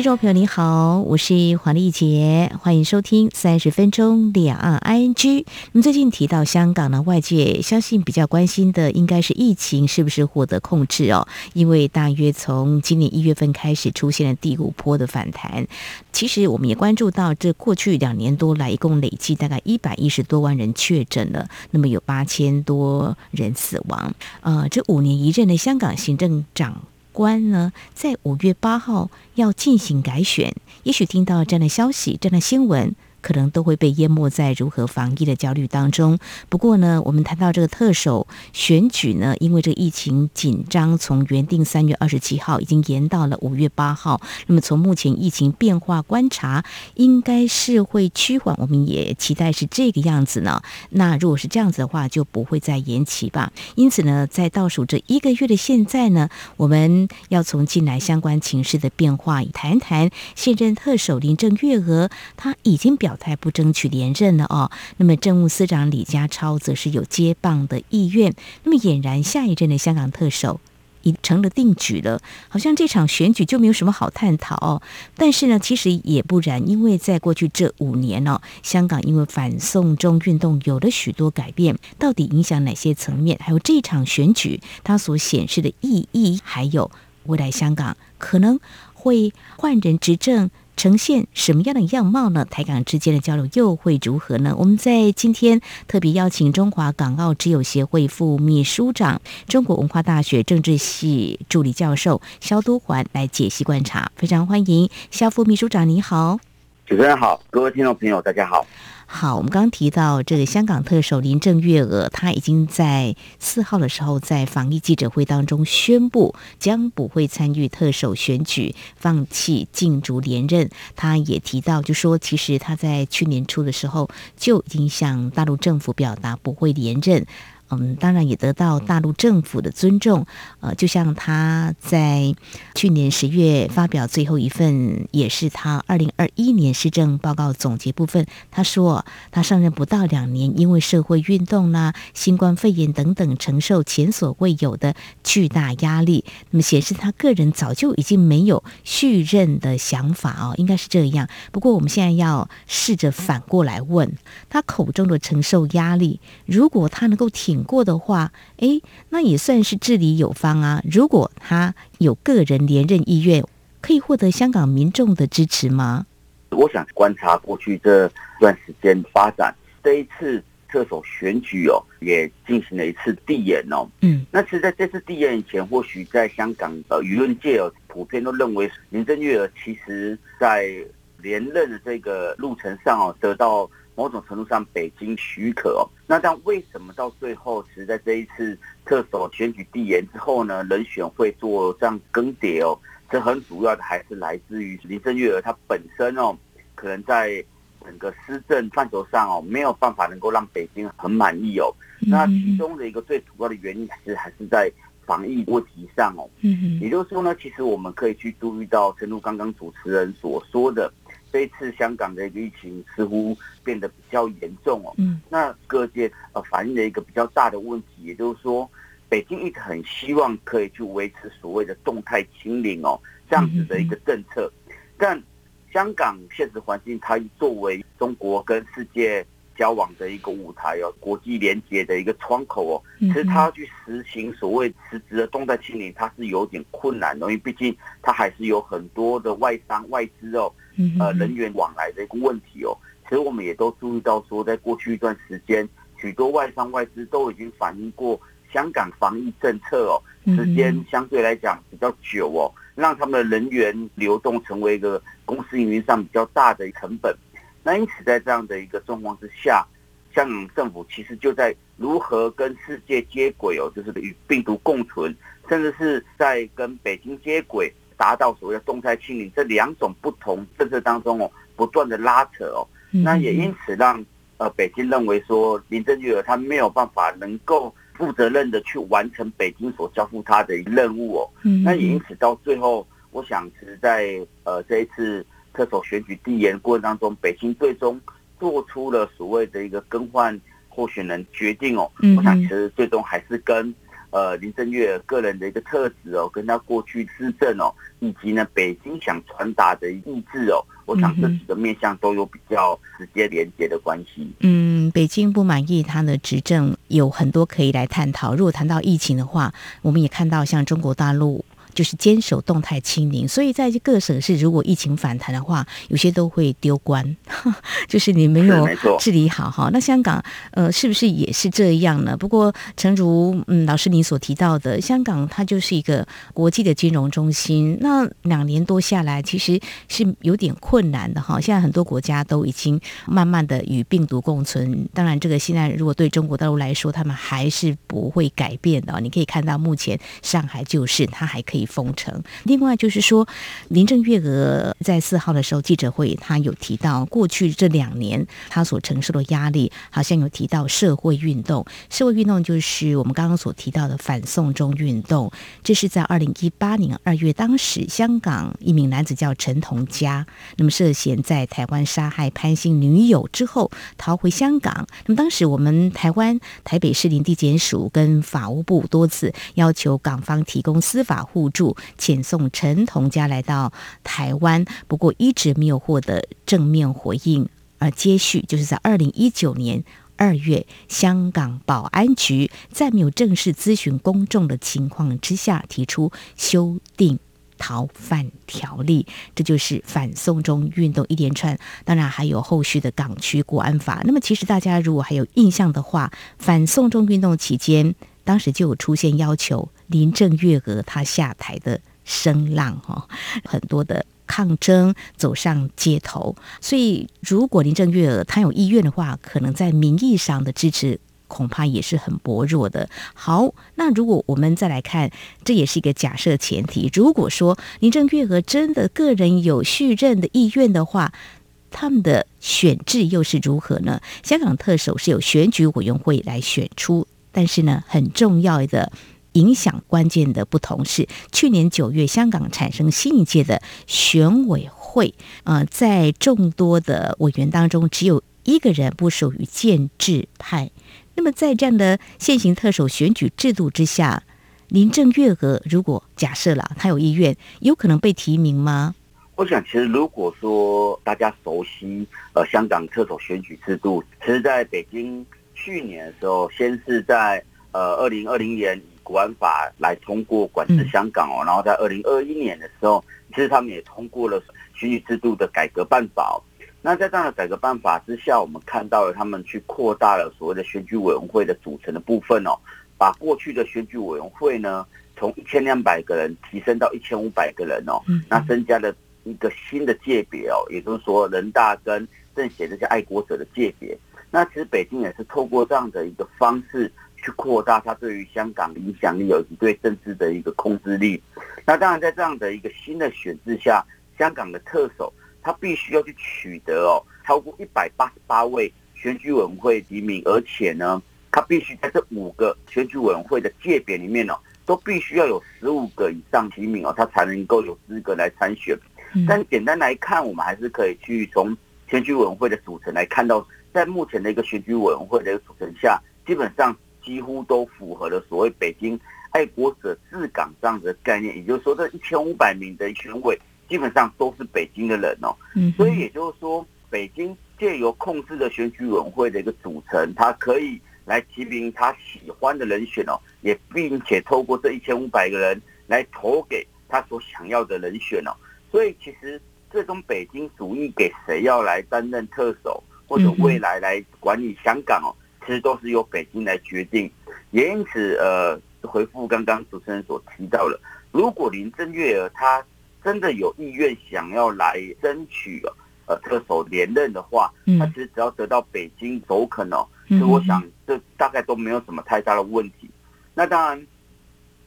听众朋友，你好，我是黄丽杰，欢迎收听三十分钟两岸 ING。那么最近提到香港呢，外界相信比较关心的应该是疫情是不是获得控制哦？因为大约从今年一月份开始出现了第五波的反弹。其实我们也关注到，这过去两年多来，一共累计大概一百一十多万人确诊了，那么有八千多人死亡。呃，这五年一任的香港行政长官呢，在五月八号要进行改选，也许听到这样的消息，这样的新闻。可能都会被淹没在如何防疫的焦虑当中。不过呢，我们谈到这个特首选举呢，因为这个疫情紧张，从原定三月二十七号已经延到了五月八号。那么从目前疫情变化观察，应该是会趋缓。我们也期待是这个样子呢。那如果是这样子的话，就不会再延期吧。因此呢，在倒数这一个月的现在呢，我们要从近来相关情势的变化，谈谈现任特首林郑月娥，她已经表。表态不争取连任了哦，那么政务司长李家超则是有接棒的意愿。那么俨然下一任的香港特首已成了定局了，好像这场选举就没有什么好探讨哦。但是呢，其实也不然，因为在过去这五年哦，香港因为反送中运动有了许多改变，到底影响哪些层面？还有这场选举它所显示的意义，还有未来香港可能会换人执政。呈现什么样的样貌呢？台港之间的交流又会如何呢？我们在今天特别邀请中华港澳之友协会副秘书长、中国文化大学政治系助理教授肖都环来解析观察，非常欢迎肖副秘书长，你好。主持人好，各位听众朋友，大家好。好，我们刚刚提到这个香港特首林郑月娥，她已经在四号的时候在防疫记者会当中宣布，将不会参与特首选举，放弃竞逐连任。她也提到，就说其实她在去年初的时候就已经向大陆政府表达不会连任。嗯，当然也得到大陆政府的尊重。呃，就像他在去年十月发表最后一份，也是他二零二一年施政报告总结部分，他说他上任不到两年，因为社会运动啦、新冠肺炎等等，承受前所未有的巨大压力。那么显示他个人早就已经没有续任的想法哦，应该是这样。不过我们现在要试着反过来问他口中的承受压力，如果他能够挺过的话，哎，那也算是治理有方啊。如果他有个人连任意愿，可以获得香港民众的支持吗？我想观察过去这段时间发展，这一次特首选举哦，也进行了一次递延哦。嗯，那其实在这次递延以前，或许在香港的舆论界哦，普遍都认为林郑月娥其实在连任的这个路程上哦，得到。某种程度上，北京许可哦。那但为什么到最后，其实在这一次特首选举递延之后呢，人选会做这样更迭哦？这很主要的还是来自于林郑月娥她本身哦，可能在整个施政范畴上哦，没有办法能够让北京很满意哦。那其中的一个最主要的原因，其实还是在防疫问题上哦。嗯，也就是说呢，其实我们可以去注意到，正如刚刚主持人所说的。这一次香港的一个疫情似乎变得比较严重哦，嗯，那各界呃反映了一个比较大的问题，也就是说，北京一直很希望可以去维持所谓的动态清零哦，这样子的一个政策，但香港现实环境，它作为中国跟世界交往的一个舞台哦，国际连接的一个窗口哦，其实它要去实行所谓实质的动态清零，它是有点困难的，因为毕竟它还是有很多的外商外资哦。呃，人员往来的一个问题哦，其实我们也都注意到说，在过去一段时间，许多外商外资都已经反映过香港防疫政策哦，时间相对来讲比较久哦，让他们的人员流动成为一个公司营运上比较大的成本。那因此，在这样的一个状况之下，香港政府其实就在如何跟世界接轨哦，就是与病毒共存，甚至是在跟北京接轨。达到所谓的动态清零这两种不同政策当中哦，不断的拉扯哦，那也因此让呃北京认为说林郑月娥她没有办法能够负责任的去完成北京所交付她的任务哦，那也因此到最后我想其实在呃这一次特首选举递延过程当中，北京最终做出了所谓的一个更换候选人决定哦。我想其实最终还是跟呃林正月个人的一个特质哦，跟他过去施政哦，以及呢北京想传达的意志哦，我想这几个面向都有比较直接连接的关系。嗯，北京不满意他的执政，有很多可以来探讨。如果谈到疫情的话，我们也看到像中国大陆。就是坚守动态清零，所以在各省市，如果疫情反弹的话，有些都会丢官，就是你没有治理好哈。那香港呃，是不是也是这样呢？不过，诚如嗯老师你所提到的，香港它就是一个国际的金融中心。那两年多下来，其实是有点困难的哈。现在很多国家都已经慢慢的与病毒共存。当然，这个现在如果对中国大陆来说，他们还是不会改变的。你可以看到，目前上海就是它还可以。封城。另外就是说，林郑月娥在四号的时候记者会，她有提到过去这两年她所承受的压力，好像有提到社会运动。社会运动就是我们刚刚所提到的反送中运动。这是在二零一八年二月，当时香港一名男子叫陈同佳，那么涉嫌在台湾杀害潘姓女友之后逃回香港。那么当时我们台湾台北市林地检署跟法务部多次要求港方提供司法互助，遣送陈同佳来到台湾，不过一直没有获得正面回应。而接续就是在二零一九年二月，香港保安局在没有正式咨询公众的情况之下，提出修订逃犯条例，这就是反送中运动一连串。当然还有后续的港区国安法。那么其实大家如果还有印象的话，反送中运动期间，当时就有出现要求。林郑月娥她下台的声浪哈，很多的抗争走上街头，所以如果林郑月娥她有意愿的话，可能在民意上的支持恐怕也是很薄弱的。好，那如果我们再来看，这也是一个假设前提。如果说林郑月娥真的个人有续任的意愿的话，他们的选制又是如何呢？香港特首是有选举委员会来选出，但是呢，很重要的。影响关键的不同是，去年九月香港产生新一届的选委会，呃，在众多的委员当中，只有一个人不属于建制派。那么，在这样的现行特首选举制度之下，林郑月娥如果假设了他有意愿，有可能被提名吗？我想，其实如果说大家熟悉呃香港特首选举制度，其实在北京去年的时候，先是在呃二零二零年。国安法来通过管制香港哦，然后在二零二一年的时候，其实他们也通过了选举制度的改革办法哦。那在这样的改革办法之下，我们看到了他们去扩大了所谓的选举委员会的组成的部分哦，把过去的选举委员会呢，从一千两百个人提升到一千五百个人哦，那增加了一个新的界别哦，也就是说人大跟政协这些爱国者的界别。那其实北京也是透过这样的一个方式。去扩大他对于香港的影响力，以及对政治的一个控制力。那当然，在这样的一个新的选制下，香港的特首他必须要去取得哦超过一百八十八位选举委员会提名，而且呢，他必须在这五个选举委员会的界别里面哦，都必须要有十五个以上提名哦，他才能够有资格来参选。但简单来看，我们还是可以去从选举委员会的组成来看到，在目前的一个选举委员会的一个组成下，基本上。几乎都符合了所谓北京爱国者治港这样子的概念，也就是说，这一千五百名的选委基本上都是北京的人哦。嗯所以也就是说，北京借由控制的选举委员会的一个组成，他可以来提名他喜欢的人选哦，也并且透过这一千五百个人来投给他所想要的人选哦。所以其实最终北京主意给谁要来担任特首，或者未来来管理香港哦。其实都是由北京来决定，也因此，呃，回复刚刚主持人所提到的，如果林郑月娥她真的有意愿想要来争取呃特首连任的话，她其实只要得到北京首肯哦，所以我想这大概都没有什么太大的问题。那当然，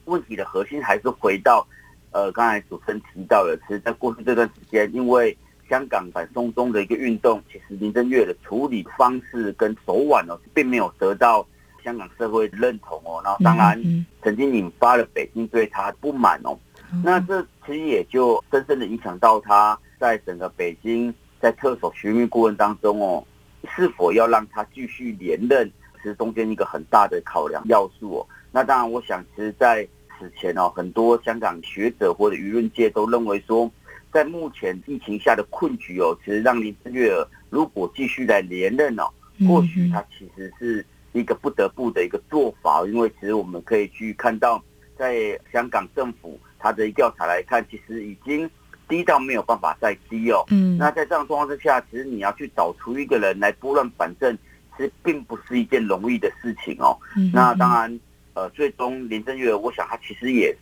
问题的核心还是回到，呃，刚才主持人提到的，其实在过去这段时间，因为香港反送中的一个运动，其实林郑月的处理方式跟手腕哦，并没有得到香港社会的认同哦。然后当然曾经引发了北京对他不满哦。嗯、那这其实也就深深的影响到他在整个北京在特首寻觅过程当中哦，是否要让他继续连任，是中间一个很大的考量要素哦。那当然，我想其实在此前哦，很多香港学者或者舆论界都认为说，在目前疫情下的困局哦，其实让林郑月娥如果继续来连任哦，或许他其实是一个不得不的一个做法，因为其实我们可以去看到，在香港政府他的调查来看，其实已经低到没有办法再低哦。嗯，那在这样状况之下，其实你要去找出一个人来拨乱反正，其实并不是一件容易的事情哦。那当然。呃，最终林郑月娥，我想他其实也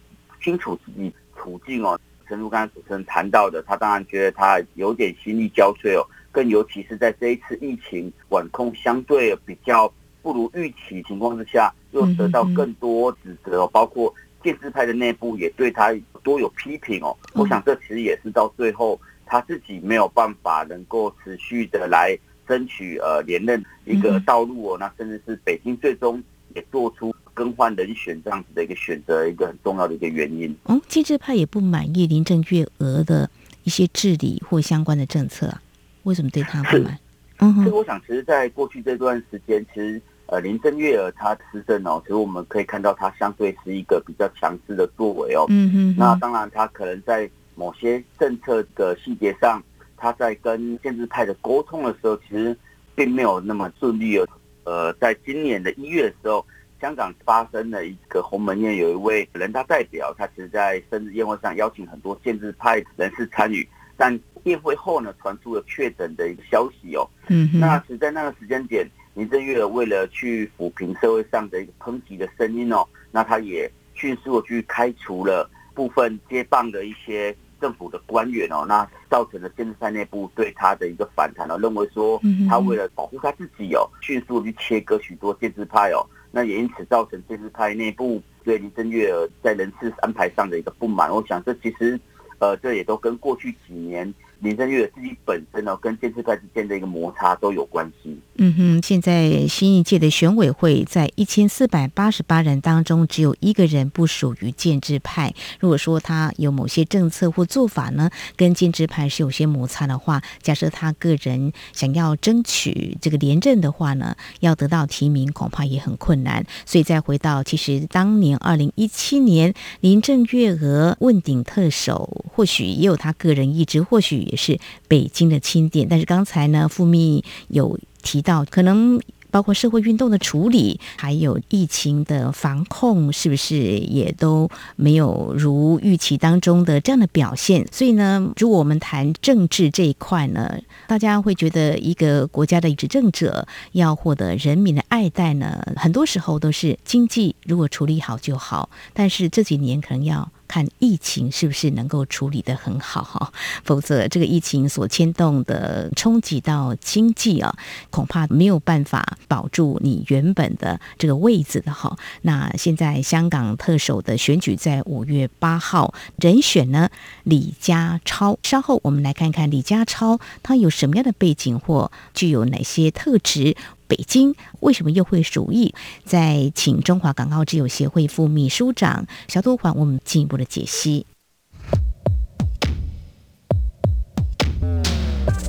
清楚自己处境哦。正如刚才主持人谈到的，他当然觉得他有点心力交瘁哦。更尤其是在这一次疫情管控相对比较不如预期情况之下，又得到更多指责哦。包括建制派的内部也对他多有批评哦。我想这其实也是到最后他自己没有办法能够持续的来争取呃连任一个道路哦。那甚至是北京最终也做出。更换人选这样子的一个选择，一个很重要的一个原因。哦，建制派也不满意林郑月娥的一些治理或相关的政策啊？为什么对他不满？嗯，所以我想，其实，在过去这段时间，其实呃，林郑月娥她施政哦，其实我们可以看到，她相对是一个比较强势的作为哦。嗯嗯。那当然，她可能在某些政策的细节上，她在跟建制派的沟通的时候，其实并没有那么顺利哦。呃，在今年的一月的时候。香港发生了一个鸿门宴，有一位人大代表，他其实在生日宴会上邀请很多建制派人士参与，但宴会后呢，传出了确诊的一个消息哦。嗯，那是在那个时间点，林郑月娥为了去抚平社会上的一个抨击的声音哦，那他也迅速的去开除了部分接棒的一些政府的官员哦，那造成了建制派内部对他的一个反弹哦，认为说他为了保护他自己哦，迅速去切割许多建制派哦。那也因此造成建制派内部对林郑月娥在人事安排上的一个不满。我想这其实，呃，这也都跟过去几年。林郑月娥自己本身呢，跟建制派之间的一个摩擦都有关系。嗯哼，现在新一届的选委会在一千四百八十八人当中，只有一个人不属于建制派。如果说他有某些政策或做法呢，跟建制派是有些摩擦的话，假设他个人想要争取这个连任的话呢，要得到提名恐怕也很困难。所以再回到，其实当年二零一七年林郑月娥问鼎特首，或许也有他个人意志，或许。也是北京的钦点，但是刚才呢，副秘有提到，可能包括社会运动的处理，还有疫情的防控，是不是也都没有如预期当中的这样的表现？所以呢，如果我们谈政治这一块呢，大家会觉得一个国家的执政者要获得人民的爱戴呢，很多时候都是经济如果处理好就好，但是这几年可能要。看疫情是不是能够处理得很好哈，否则这个疫情所牵动的冲击到经济啊，恐怕没有办法保住你原本的这个位置的哈。那现在香港特首的选举在五月八号，人选呢，李家超。稍后我们来看看李家超他有什么样的背景或具有哪些特质。北京为什么又会属意？再请中华港澳之友协会副秘书长小杜还我们进一步的解析。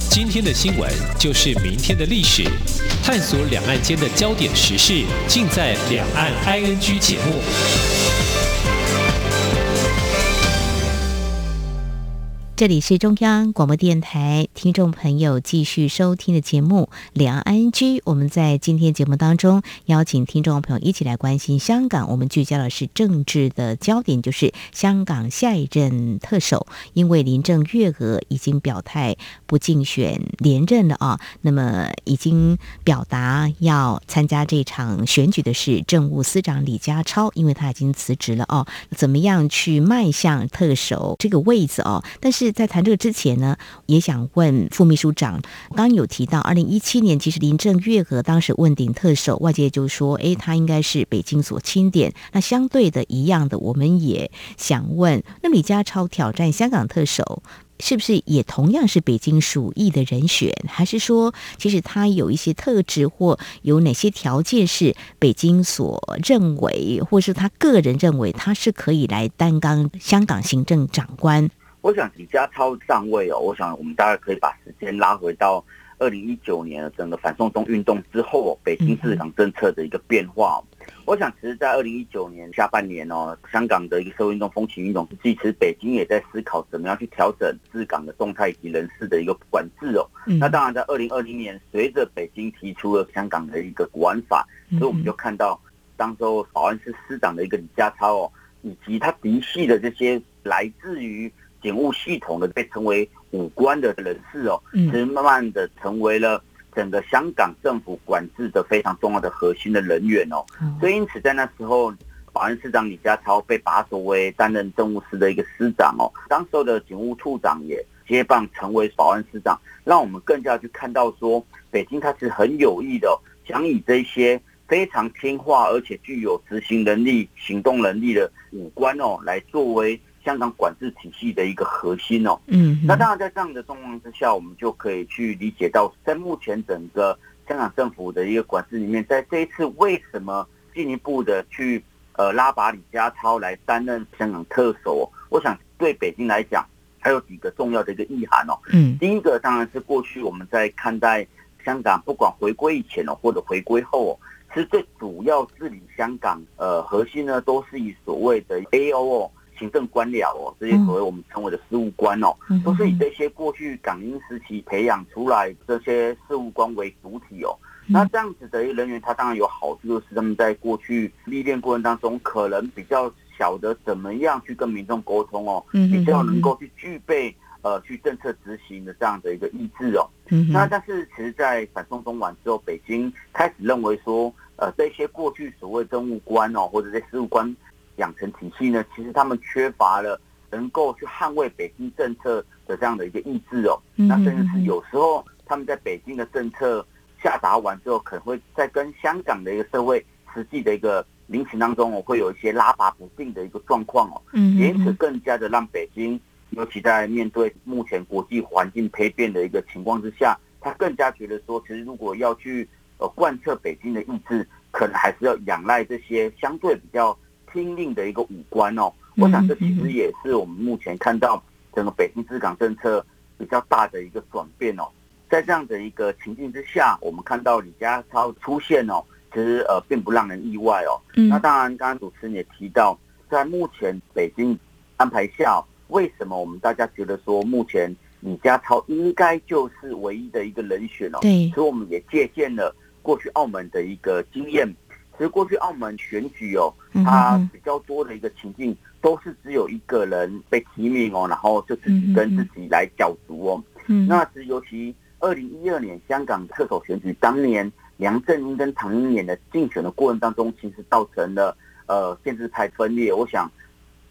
今天的新闻就是明天的历史，探索两岸间的焦点时事，尽在《两岸 ING》节目。这里是中央广播电台听众朋友继续收听的节目《两岸 ING》。我们在今天节目当中邀请听众朋友一起来关心香港。我们聚焦的是政治的焦点，就是香港下一任特首。因为林郑月娥已经表态不竞选连任了啊，那么已经表达要参加这场选举的是政务司长李家超，因为他已经辞职了哦。怎么样去迈向特首这个位置哦？但是。是在谈这个之前呢，也想问副秘书长，刚刚有提到，二零一七年其实林郑月娥当时问鼎特首，外界就说，哎，他应该是北京所钦点。那相对的一样的，我们也想问，那李家超挑战香港特首，是不是也同样是北京属意的人选？还是说，其实他有一些特质或有哪些条件是北京所认为，或是他个人认为他是可以来担纲香港行政长官？我想李家超上位哦，我想我们大概可以把时间拉回到二零一九年整个反送中运动之后，北京治港政策的一个变化。我想，其实，在二零一九年下半年哦，香港的一个社会运动风起云涌之际，其实北京也在思考怎么样去调整治港的动态以及人事的一个管制哦。那当然，在二零二零年，随着北京提出了香港的一个国安法，所以我们就看到当时候保安司司长的一个李家超哦，以及他嫡系的这些来自于警务系统的被称为武官的人士哦，其实慢慢的成为了。整个香港政府管制的非常重要的核心的人员哦，所以因此在那时候，保安司长李家超被拔擢为担任政务司的一个司长哦，当时候的警务处长也接棒成为保安司长，让我们更加去看到说，北京它是很有意的想以这些非常听话而且具有执行能力、行动能力的武官哦，来作为。香港管制体系的一个核心哦，嗯，那当然在这样的状况之下，我们就可以去理解到，在目前整个香港政府的一个管制里面，在这一次为什么进一步的去呃拉拔李家超来担任香港特首？我想对北京来讲，还有几个重要的一个意涵哦，嗯，第一个当然是过去我们在看待香港，不管回归以前哦，或者回归后哦，其实最主要治理香港呃核心呢，都是以所谓的 AO 哦。行政官僚哦，这些所谓我们称为的事务官哦，都是以这些过去港英时期培养出来这些事务官为主体哦。那这样子的一个人员，他当然有好处，就是他们在过去历练过程当中，可能比较晓得怎么样去跟民众沟通哦，比较能够去具备呃去政策执行的这样的一个意志哦。那但是其实，在反送中完之后，北京开始认为说，呃，这些过去所谓政务官哦，或者这些事务官。养成体系呢，其实他们缺乏了能够去捍卫北京政策的这样的一个意志哦。那甚至是有时候他们在北京的政策下达完之后，可能会在跟香港的一个社会实际的一个民情当中我，会有一些拉拔不定的一个状况哦。嗯，因此更加的让北京，尤其在面对目前国际环境丕变的一个情况之下，他更加觉得说，其实如果要去呃贯彻北京的意志，可能还是要仰赖这些相对比较。听令的一个五官哦，我想这其实也是我们目前看到整个北京治港政策比较大的一个转变哦。在这样的一个情境之下，我们看到李家超出现哦，其实呃并不让人意外哦。那当然，刚刚主持人也提到，在目前北京安排下，为什么我们大家觉得说目前李家超应该就是唯一的一个人选哦？对，所以我们也借鉴了过去澳门的一个经验。其实过去澳门选举哦，它比较多的一个情境都是只有一个人被提名哦，然后就自己跟自己来角逐哦。嗯那是尤其二零一二年香港特首选举当年，梁振英跟唐英年的竞选的过程当中，其实造成了呃建制派分裂。我想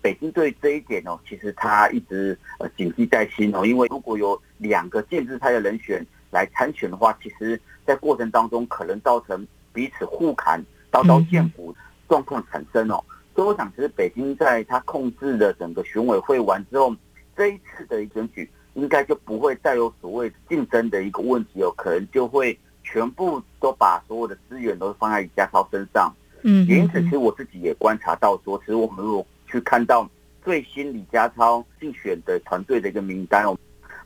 北京对这一点哦，其实他一直呃谨记在心哦，因为如果有两个建制派的人选来参选的话，其实在过程当中可能造成彼此互砍。刀刀见骨状况产生哦，所以我想，其实北京在他控制的整个选委会完之后，这一次的选举应该就不会再有所谓竞争的一个问题哦，可能就会全部都把所有的资源都放在李家超身上。嗯，也因此，其实我自己也观察到说，其实我们如果去看到最新李家超竞选的团队的一个名单哦，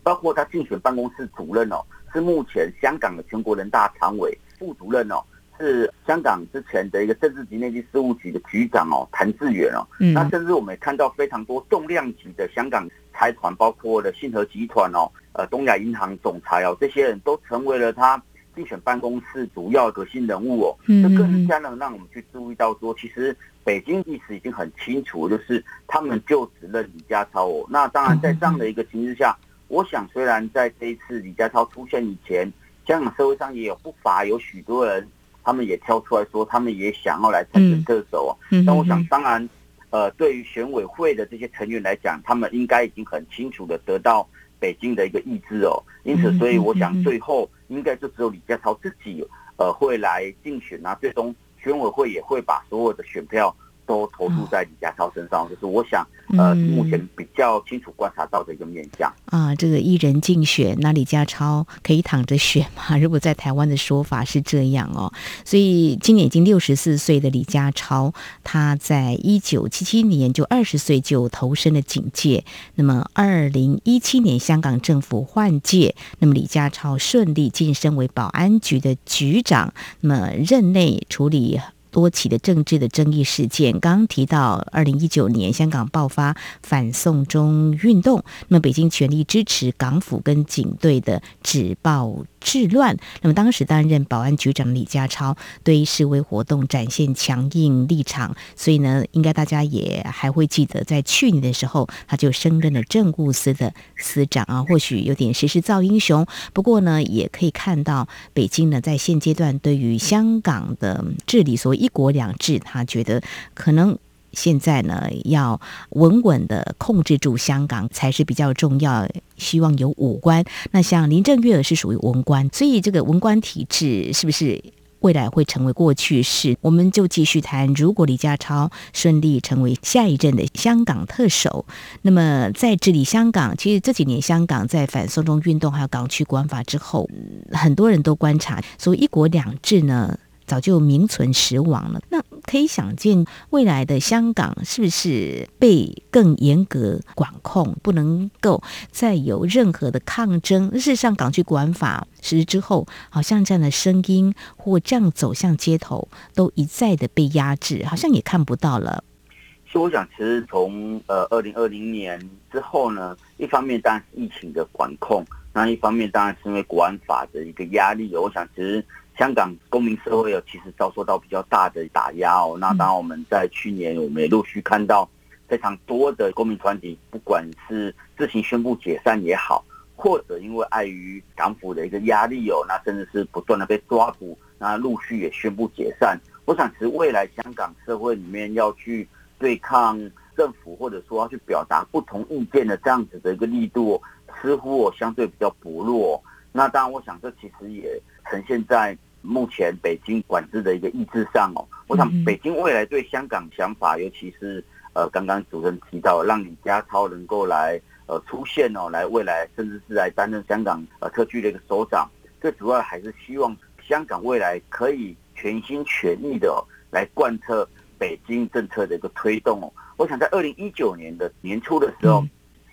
包括他竞选办公室主任哦，是目前香港的全国人大常委副主任哦。是香港之前的一个政治及内地事务局的局长哦，谭志源哦，那甚至我们也看到非常多重量级的香港财团，包括了信和集团哦，呃，东亚银行总裁哦，这些人都成为了他竞选办公室主要核心人物哦，这更加能让我们去注意到说，其实北京历史已经很清楚，就是他们就只认李家超哦。那当然在这样的一个情况下，我想虽然在这一次李家超出现以前，香港社会上也有不乏有许多人。他们也跳出来说，他们也想要来参选特首啊。但我想，当然，呃，对于选委会的这些成员来讲，他们应该已经很清楚的得到北京的一个意志哦。因此，所以我想，最后应该就只有李家超自己，呃，会来竞选啊。最终，选委会也会把所有的选票都投注在李家超身上，就是我想，呃，目前比较清楚观察到的一个面向啊，这个一人竞选，那李家超可以躺着选吗？如果在台湾的说法是这样哦，所以今年已经六十四岁的李家超，他在一九七七年就二十岁就投身了警界，那么二零一七年香港政府换届，那么李家超顺利晋升为保安局的局长，那么任内处理。多起的政治的争议事件，刚刚提到，二零一九年香港爆发反送中运动，那北京全力支持港府跟警队的止暴治乱。那么当时担任保安局长的李家超对示威活动展现强硬立场，所以呢，应该大家也还会记得，在去年的时候，他就升任了政务司的司长啊。或许有点时势造英雄，不过呢，也可以看到北京呢，在现阶段对于香港的治理所谓。一国两制，他觉得可能现在呢，要稳稳的控制住香港才是比较重要。希望有武官，那像林郑月娥是属于文官，所以这个文官体制是不是未来会成为过去式？我们就继续谈。如果李家超顺利成为下一任的香港特首，那么在治理香港，其实这几年香港在反送中运动还有港区国安法之后，很多人都观察，所以一国两制呢，早就名存实亡了。那可以想见，未来的香港是不是被更严格管控，不能够再有任何的抗争？事实上，港区国安法实施之后，好像这样的声音或这样走向街头，都一再的被压制，好像也看不到了。所以，我想，其实从呃二零二零年之后呢，一方面当然是疫情的管控，那一方面当然是因为国安法的一个压力。我想，其实。香港公民社会有其实遭受到比较大的打压哦。那当然，我们在去年我们也陆续看到非常多的公民团体，不管是自行宣布解散也好，或者因为碍于港府的一个压力哦，那甚至是不断的被抓捕，那陆续也宣布解散。我想，其实未来香港社会里面要去对抗政府，或者说要去表达不同意见的这样子的一个力度，似乎我相对比较薄弱。那当然，我想这其实也呈现在。目前北京管制的一个意志上哦，我想北京未来对香港想法，尤其是呃刚刚主持人提到，让李家超能够来呃出现哦，来未来甚至是来担任香港呃特区的一个首长，最主要还是希望香港未来可以全心全意的来贯彻北京政策的一个推动哦。我想在二零一九年的年初的时候，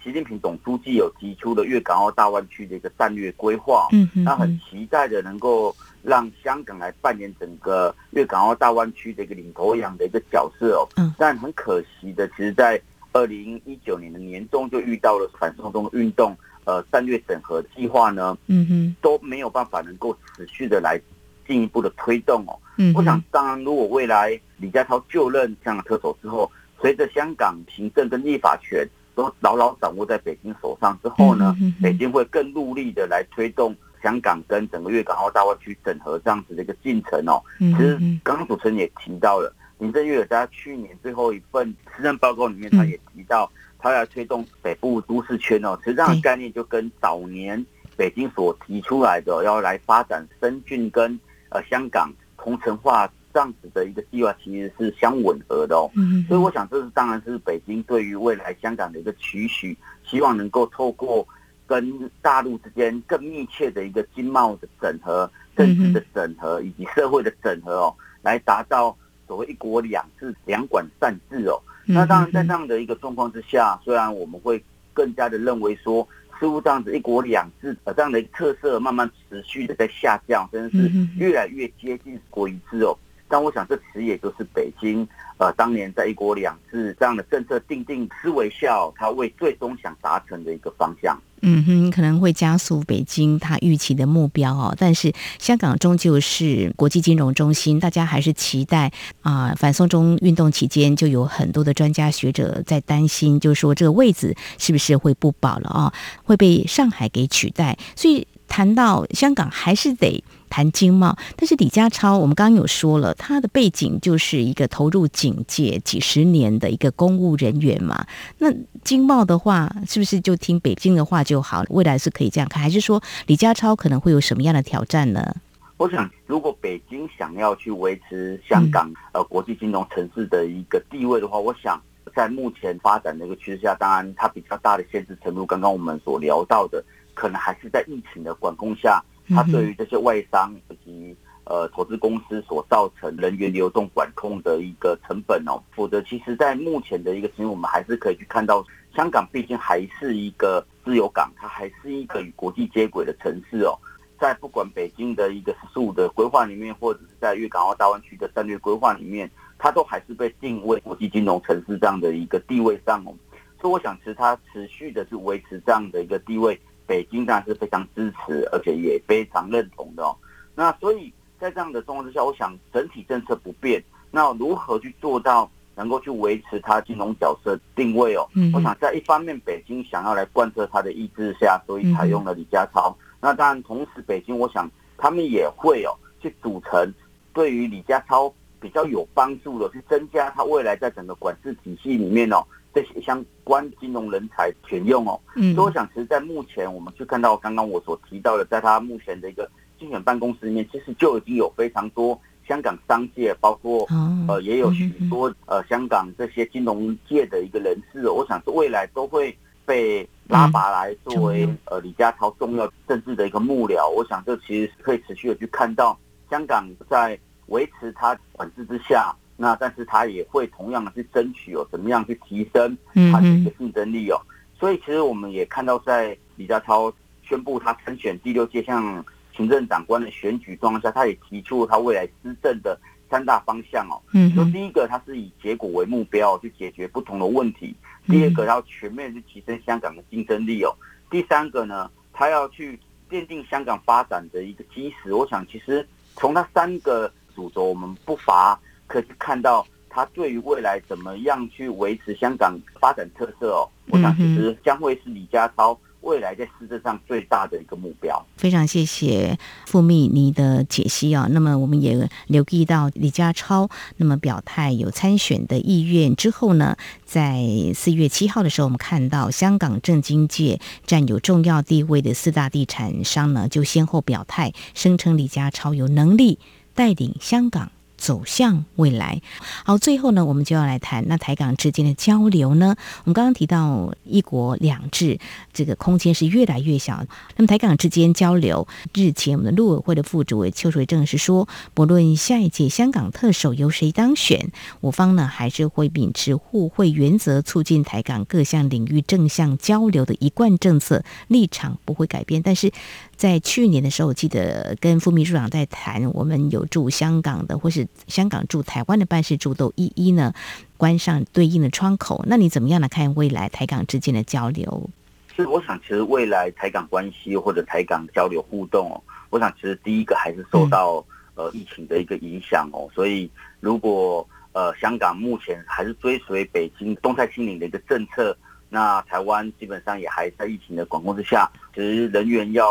习近平总书记有提出了粤港澳大湾区的一个战略规划，嗯，他很期待的能够。让香港来扮演整个粤港澳大湾区的一个领头羊的一个角色哦，嗯但很可惜的，其实，在二零一九年的年中就遇到了反送中运动，呃，战略整合计划呢，嗯哼，都没有办法能够持续的来进一步的推动哦。嗯，我想，当然，如果未来李家超就任香港特首之后，随着香港行政跟立法权都牢牢掌握在北京手上之后呢，北京会更努力的来推动。香港跟整个粤港澳大湾区整合这样子的一个进程哦，其实刚刚主持人也提到了，林郑月娥在去年最后一份施政报告里面，他也提到，他要推动北部都市圈哦，其实这样的概念就跟早年北京所提出来的要来发展深圳跟呃香港同城化这样子的一个计划，其实是相吻合的哦。所以我想，这是当然是北京对于未来香港的一个期许，希望能够透过。跟大陆之间更密切的一个经贸的整合、政治的整合以及社会的整合哦，来达到所谓一国两制、两管三治哦。那当然，在这样的一个状况之下，虽然我们会更加的认为说，似乎这样子一国两制呃这样的一个特色慢慢持续的在下降，真的是越来越接近国一制哦。但我想，这其实也就是北京呃当年在一国两制这样的政策定定思维下，他为最终想达成的一个方向。嗯哼，可能会加速北京他预期的目标哦。但是香港终究是国际金融中心，大家还是期待啊、反送中运动期间，就有很多的专家学者在担心，就是说这个位置是不是会不保了啊、会被上海给取代。所以谈到香港，还是得。谈经贸，但是李家超，我们刚刚有说了，他的背景就是一个投入警界几十年的一个公务人员嘛。那经贸的话，是不是就听北京的话就好？未来是可以这样看，还是说李家超可能会有什么样的挑战呢？我想，如果北京想要去维持香港呃国际金融城市的一个地位的话，我想在目前发展的一个趋势下，当然它比较大的限制程度，刚刚我们所聊到的，可能还是在疫情的管控下，它对于这些外商以及呃投资公司所造成人员流动管控的一个成本哦。否则，其实在目前的一个情况，我们还是可以去看到，香港毕竟还是一个自由港，它还是一个与国际接轨的城市哦。在不管北京的一个“十四五”的规划里面，或者是在粤港澳大湾区的战略规划里面，它都还是被定位国际金融城市这样的一个地位上哦。所以，我想其实它持续的是维持这样的一个地位，北京当然是非常支持，而且也非常认同的哦。那所以在这样的状况之下，我想整体政策不变，那如何去做到能够去维持它金融角色定位哦？我想在一方面，北京想要来贯彻它的意志下，所以采用了李家超。那当然，同时北京，我想他们也会哦去组成对于李家超比较有帮助的，去增加他未来在整个管制体系里面哦这些相关金融人才选用哦。嗯。所以我想，其实，在目前我们去看到刚刚我所提到的，在他目前的一个竞选办公室里面，其实就已经有非常多香港商界，包括呃也有许多呃香港这些金融界的一个人士，我想是未来都会被。拉拔来作为呃李家超重要政治的一个幕僚，我想这其实可以持续的去看到香港在维持他管制之下，那但是他也会同样的去争取哦，怎么样去提升他的一个竞争力哦。所以其实我们也看到，在李家超宣布他参选第六届向行政长官的选举状况下，他也提出他未来施政的三大方向哦。嗯，说第一个，他是以结果为目标去解决不同的问题。第二个要全面去提升香港的竞争力哦。第三个呢，他要去奠定香港发展的一个基石。我想，其实从他三个主轴，我们不乏可以看到他对于未来怎么样去维持香港发展特色哦。我想，其实将会是李家超。未来在施政上最大的一个目标。非常谢谢傅密你的解析啊。那么我们也留意到李家超那么表态有参选的意愿之后呢，在四月七号的时候，我们看到香港政经界占有重要地位的四大地产商呢，就先后表态，声称李家超有能力带领香港。走向未来。好，最后呢，我们就要来谈那台港之间的交流呢。我们刚刚提到一国两制，这个空间是越来越小。那么台港之间交流，日前我们的陆委会的副主委邱垂正是说，不论下一届香港特首由谁当选，我方呢还是会秉持互惠原则，促进台港各项领域正向交流的一贯政策，立场不会改变。但是在去年的时候，我记得跟副秘书长在谈，我们有驻香港的或是。香港驻台湾的办事处都一一呢关上对应的窗口，那你怎么样来看未来台港之间的交流？是，我想其实未来台港关系或者台港交流互动哦，我想其实第一个还是受到呃疫情的一个影响哦，所以如果呃香港目前还是追随北京动态清零的一个政策，那台湾基本上也还在疫情的管控之下，其实人员要。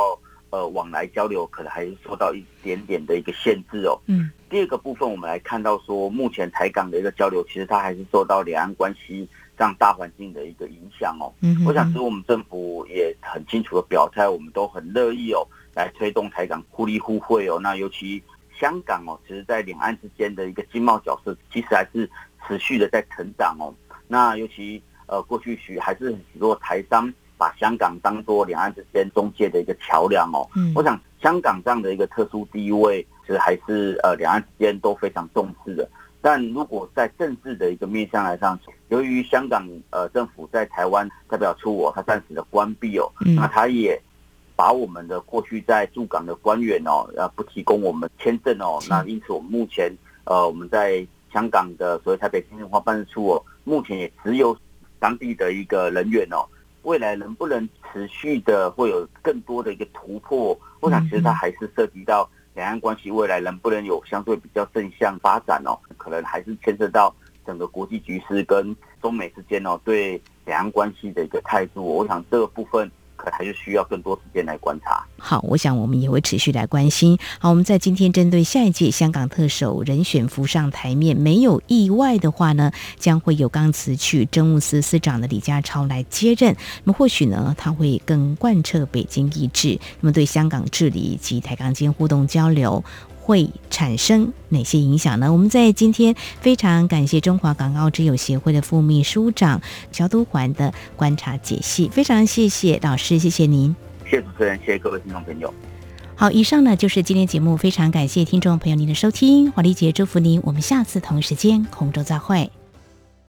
呃，往来交流可能还是受到一点点的一个限制哦。嗯。第二个部分，我们来看到说，目前台港的一个交流，其实它还是受到两岸关系这样大环境的一个影响哦。嗯。我想，其实我们政府也很清楚的表态，我们都很乐意哦，来推动台港互利互惠哦。那尤其香港哦，其实在两岸之间的一个经贸角色，其实还是持续的在成长哦。那尤其呃，过去许还是很多台商。把香港当做两岸之间中介的一个桥梁哦，嗯，我想香港这样的一个特殊地位，其实还是呃两岸之间都非常重视的。但如果在政治的一个面向来上，由于香港呃政府在台湾代表处哦，它暂时的关闭哦，那他也把我们的过去在驻港的官员哦，呃不提供我们签证哦，那因此我们目前呃我们在香港的所谓台北经济文化办事处哦，目前也只有当地的一个人员哦。未来能不能持续的会有更多的一个突破？我想其实它还是涉及到两岸关系未来能不能有相对比较正向发展哦，可能还是牵涉到整个国际局势跟中美之间哦对两岸关系的一个态度。我想这个部分可还是需要更多时间来观察。好，我想我们也会持续来关心。好，我们在今天针对下一届香港特首人选浮上台面，没有意外的话呢，将会有刚辞去政务司司长的李家超来接任。那么或许呢，他会更贯彻北京意志。那么对香港治理以及台港间互动交流，会产生哪些影响呢？我们在今天非常感谢中华港澳之友协会的副秘书长乔都环的观察解析，非常谢谢老师，谢谢您，谢谢主持人，谢谢各位听众朋友。好，以上呢就是今天节目，非常感谢听众朋友您的收听，华丽姐祝福您，我们下次同一时间空中再会。